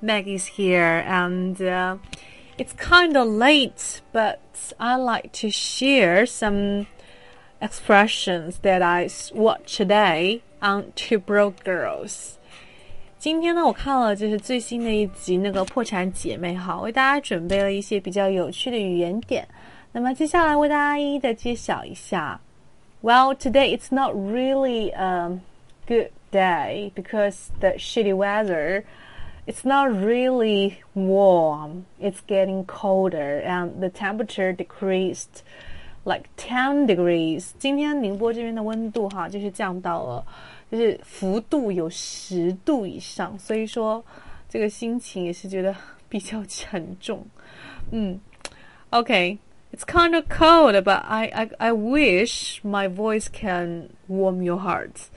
Maggie's here, and uh, it's kind of late, but I like to share some expressions that I watched today on Two Broke Girls. 今天呢，我看了就是最新的一集那个《破产姐妹》哈，为大家准备了一些比较有趣的语言点。那么接下来为大家一一的揭晓一下。Well, today it's not really a good day because the shitty weather. It's not really warm. It's getting colder and the temperature decreased like ten degrees. 今天宁波这边的温度哈，就是降到了，就是幅度有十度以上，所以说这个心情也是觉得比较沉重。嗯，OK。It's kind of cold, but I, I, I wish my voice can warm your hearts.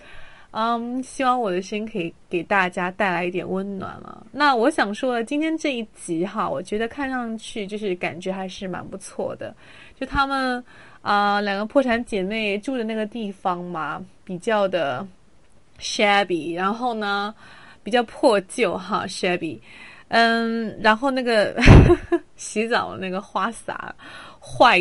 嗯，希望我的声音可以给大家带来一点温暖了。那我想说，今天这一集哈，我觉得看上去就是感觉还是蛮不错的。就他们啊，两个破产姐妹住的那个地方嘛，比较的 shabby，然后呢，比较破旧哈，shabby。嗯，然后那个 洗澡的那个花洒坏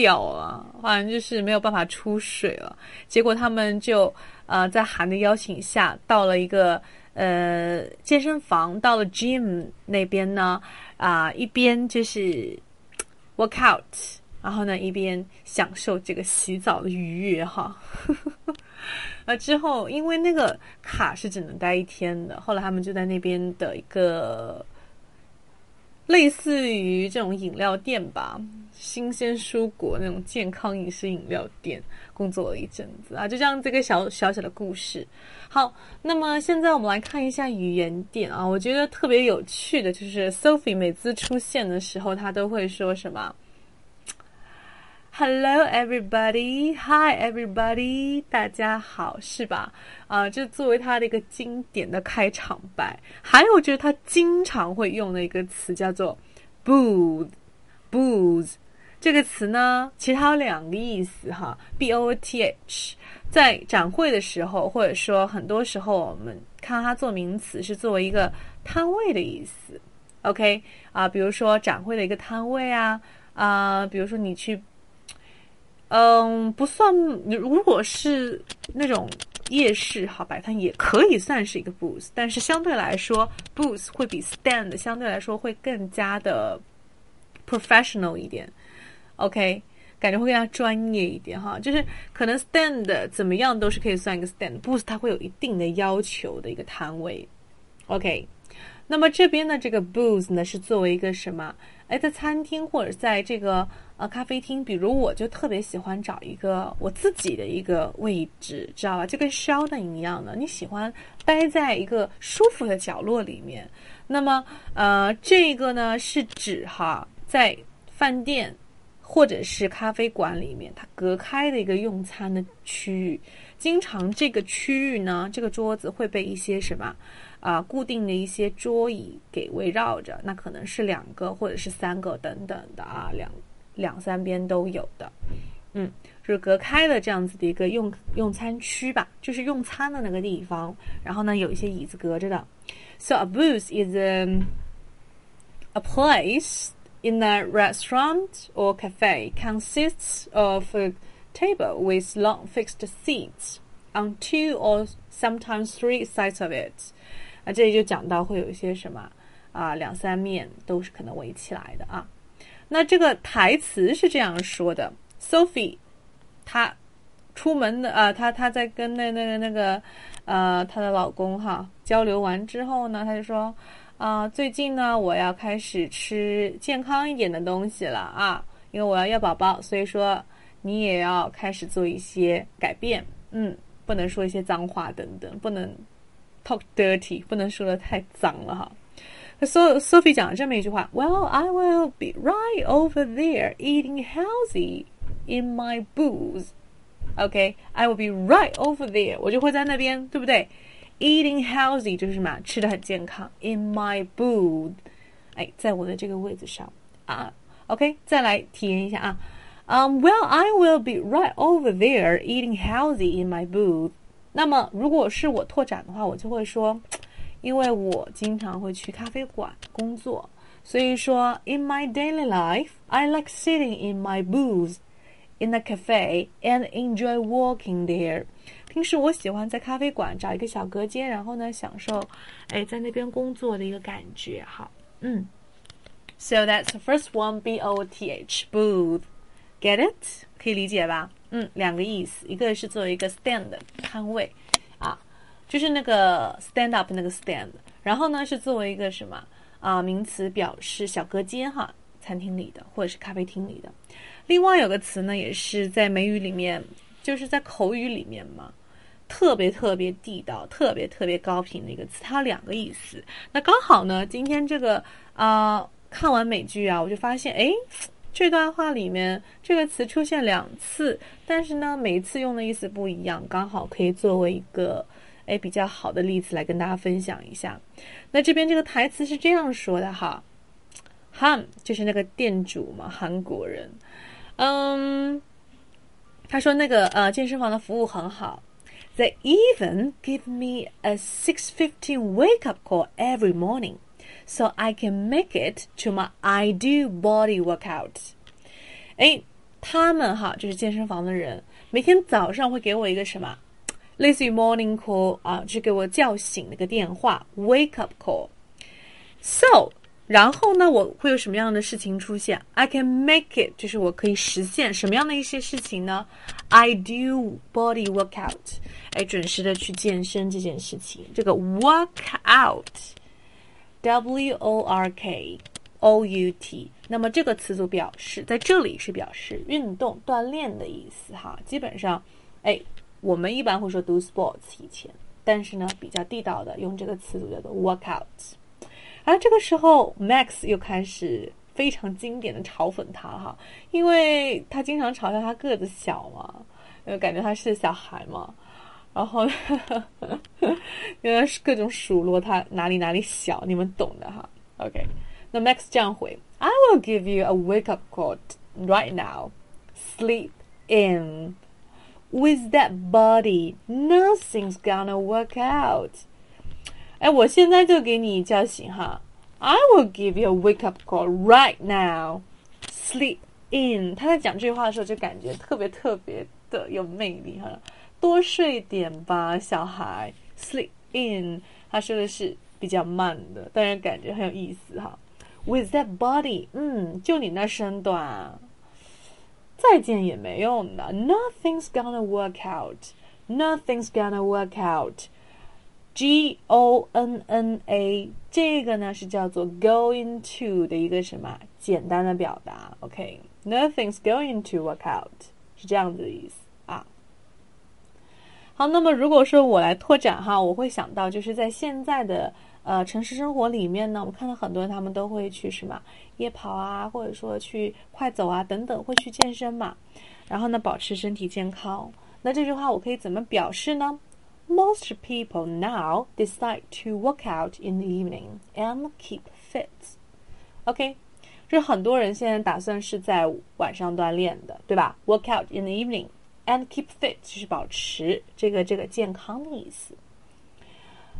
掉了，反正就是没有办法出水了。结果他们就呃在韩的邀请下，到了一个呃健身房，到了 gym 那边呢，啊一边就是 work out，然后呢一边享受这个洗澡的愉悦哈。呃，之后因为那个卡是只能待一天的，后来他们就在那边的一个类似于这种饮料店吧，新鲜蔬果那种健康饮食饮料店工作了一阵子啊，就这样这个小小小的故事。好，那么现在我们来看一下语言点啊，我觉得特别有趣的就是 Sophie 每次出现的时候，她都会说什么？Hello, everybody. Hi, everybody. 大家好，是吧？啊，这作为他的一个经典的开场白。还有就是他经常会用的一个词叫做 “booze”。booze 这个词呢，其实它有两个意思哈。b o t h，在展会的时候，或者说很多时候，我们看它做名词是作为一个摊位的意思。OK 啊，比如说展会的一个摊位啊啊，比如说你去。嗯，不算。如果是那种夜市哈摆摊，也可以算是一个 booth，但是相对来说，booth 会比 stand 相对来说会更加的 professional 一点。OK，感觉会更加专业一点哈。就是可能 stand 怎么样都是可以算一个 stand，booth 它会有一定的要求的一个摊位。OK，那么这边的这个 booth 呢是作为一个什么？哎，在餐厅或者在这个。呃，咖啡厅，比如我就特别喜欢找一个我自己的一个位置，知道吧？就跟 Sheldon 一样的，你喜欢待在一个舒服的角落里面。那么，呃，这个呢是指哈，在饭店或者是咖啡馆里面，它隔开的一个用餐的区域。经常这个区域呢，这个桌子会被一些什么啊固定的一些桌椅给围绕着，那可能是两个或者是三个等等的啊两。两三边都有的，嗯，就是隔开的这样子的一个用用餐区吧，就是用餐的那个地方。然后呢，有一些椅子隔着的。So a booth is a a place in a restaurant or cafe consists of a table with long fixed seats on two or sometimes three sides of it。啊，这里就讲到会有一些什么啊，两三面都是可能围起来的啊。那这个台词是这样说的：Sophie，她出门的啊，她她在跟那那个那个呃她的老公哈交流完之后呢，她就说啊，最近呢我要开始吃健康一点的东西了啊，因为我要要宝宝，所以说你也要开始做一些改变，嗯，不能说一些脏话等等，不能 talk dirty，不能说的太脏了哈。So Sophie 讲了这么一句话：“Well, I will be right over there eating healthy in my booth. OK, I will be right over there. 我就会在那边，对不对？Eating healthy 就是什么？吃的很健康。In my booth，哎，在我的这个位子上啊。OK，再来体验一下啊。Um, well, I will be right over there eating healthy in my booth. 那么，如果是我拓展的话，我就会说。 因为我经常会去咖啡馆工作，所以说，in my daily life, I like sitting in my booth in a cafe and enjoy walking there。平时我喜欢在咖啡馆找一个小隔间，然后呢，享受哎在那边工作的一个感觉。好，嗯，so that's the first one, b o t h booth. Get it？可以理解吧？嗯，两个意思，一个是作为一个 stand 摊位啊， 就是那个 stand up 那个 stand，然后呢是作为一个什么啊名词表示小隔间哈，餐厅里的或者是咖啡厅里的。另外有个词呢，也是在美语里面，就是在口语里面嘛，特别特别地道、特别特别高频的一个词，它有两个意思。那刚好呢，今天这个啊看完美剧啊，我就发现哎。这段话里面这个词出现两次，但是呢，每一次用的意思不一样，刚好可以作为一个哎比较好的例子来跟大家分享一下。那这边这个台词是这样说的哈，Han 就是那个店主嘛，韩国人，嗯，他说那个呃健身房的服务很好，They even give me a six fifteen wake up call every morning。So I can make it to my ideal body workout。哎，他们哈就是健身房的人，每天早上会给我一个什么，类似于 morning call 啊，就给我叫醒那个电话，wake up call。So，然后呢，我会有什么样的事情出现？I can make it，就是我可以实现什么样的一些事情呢 I do body workout，哎，准时的去健身这件事情，这个 workout。W O R K O U T，那么这个词组表示在这里是表示运动锻炼的意思哈。基本上，哎，我们一般会说 do sports 以前，但是呢，比较地道的用这个词组叫做 workout。而这个时候，Max 又开始非常经典的嘲讽他哈，因为他经常嘲笑他个子小嘛，因为，感觉他是小孩嘛。然后，原来是各种数落他哪里哪里小，你们懂的哈。OK，那 Max 这样回：I will give you a wake up call right now. Sleep in. With that body, nothing's gonna work out. 哎，我现在就给你叫醒哈。I will give you a wake up call right now. Sleep in. 他在讲这句话的时候，就感觉特别特别的有魅力哈。多睡点吧，小孩。Sleep in，他说的是比较慢的，但是感觉很有意思哈。With that body，嗯，就你那身段，再见也没用的。Nothing's gonna work out. Nothing's gonna work out. G O N N A，这个呢是叫做 going to 的一个什么简单的表达。OK，Nothing's going to work out 是这样子的意思啊。好，那么如果说我来拓展哈，我会想到就是在现在的呃城市生活里面呢，我看到很多人他们都会去什么夜跑啊，或者说去快走啊等等，会去健身嘛，然后呢保持身体健康。那这句话我可以怎么表示呢？Most people now decide to work out in the evening and keep fit. OK，就是很多人现在打算是在晚上锻炼的，对吧？Work out in the evening. And keep fit 就是保持这个这个健康的意思。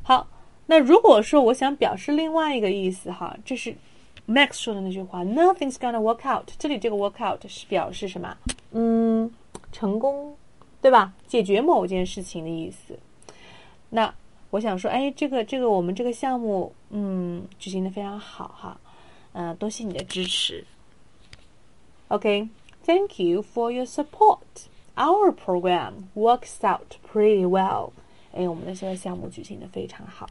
好，那如果说我想表示另外一个意思哈，这是 Max 说的那句话，Nothing's gonna work out。这里这个 work out 是表示什么？嗯，成功，对吧？解决某件事情的意思。那我想说，哎，这个这个我们这个项目，嗯，执行的非常好哈。嗯，多谢你的支持。OK，Thank you for your support. Our program works out pretty well。哎，我们的这个项目举行的非常好。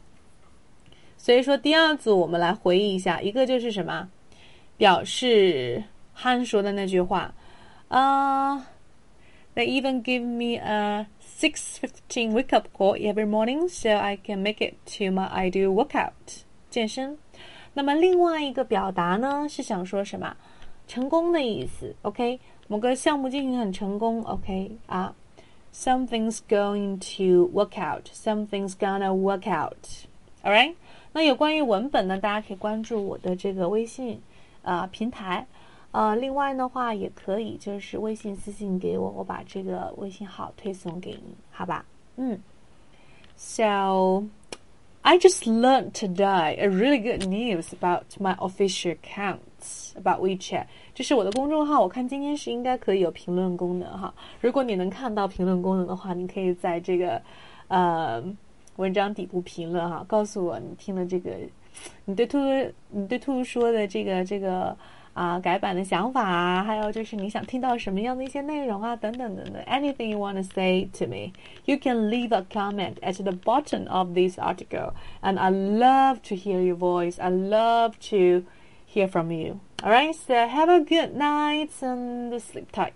所以说，第二组我们来回忆一下，一个就是什么，表示汉说的那句话啊。They even give me a six fifteen wake up call every morning, so I can make it to my ideal workout。健身。那么另外一个表达呢，是想说什么？成功的意思。OK。某个项目进行很成功，OK 啊，Something's going to work out. Something's gonna work out. All right. 那有关于文本呢，大家可以关注我的这个微信啊平台，呃，另外的话也可以就是微信私信给我，我把这个微信号推送给你，好吧？嗯，So I just learned today a really good news about my official accounts about WeChat。就是我的公众号，我看今天是应该可以有评论功能哈。如果你能看到评论功能的话，你可以在这个呃文章底部评论哈，告诉我你听了这个，你对兔你对兔说的这个这个。啊，改版的想法啊，还有就是你想听到什么样的一些内容啊，等等等等。Anything you want to say to me, you can leave a comment at the bottom of this article, and I love to hear your voice. I love to hear from you. Alright, so have a good night and sleep tight.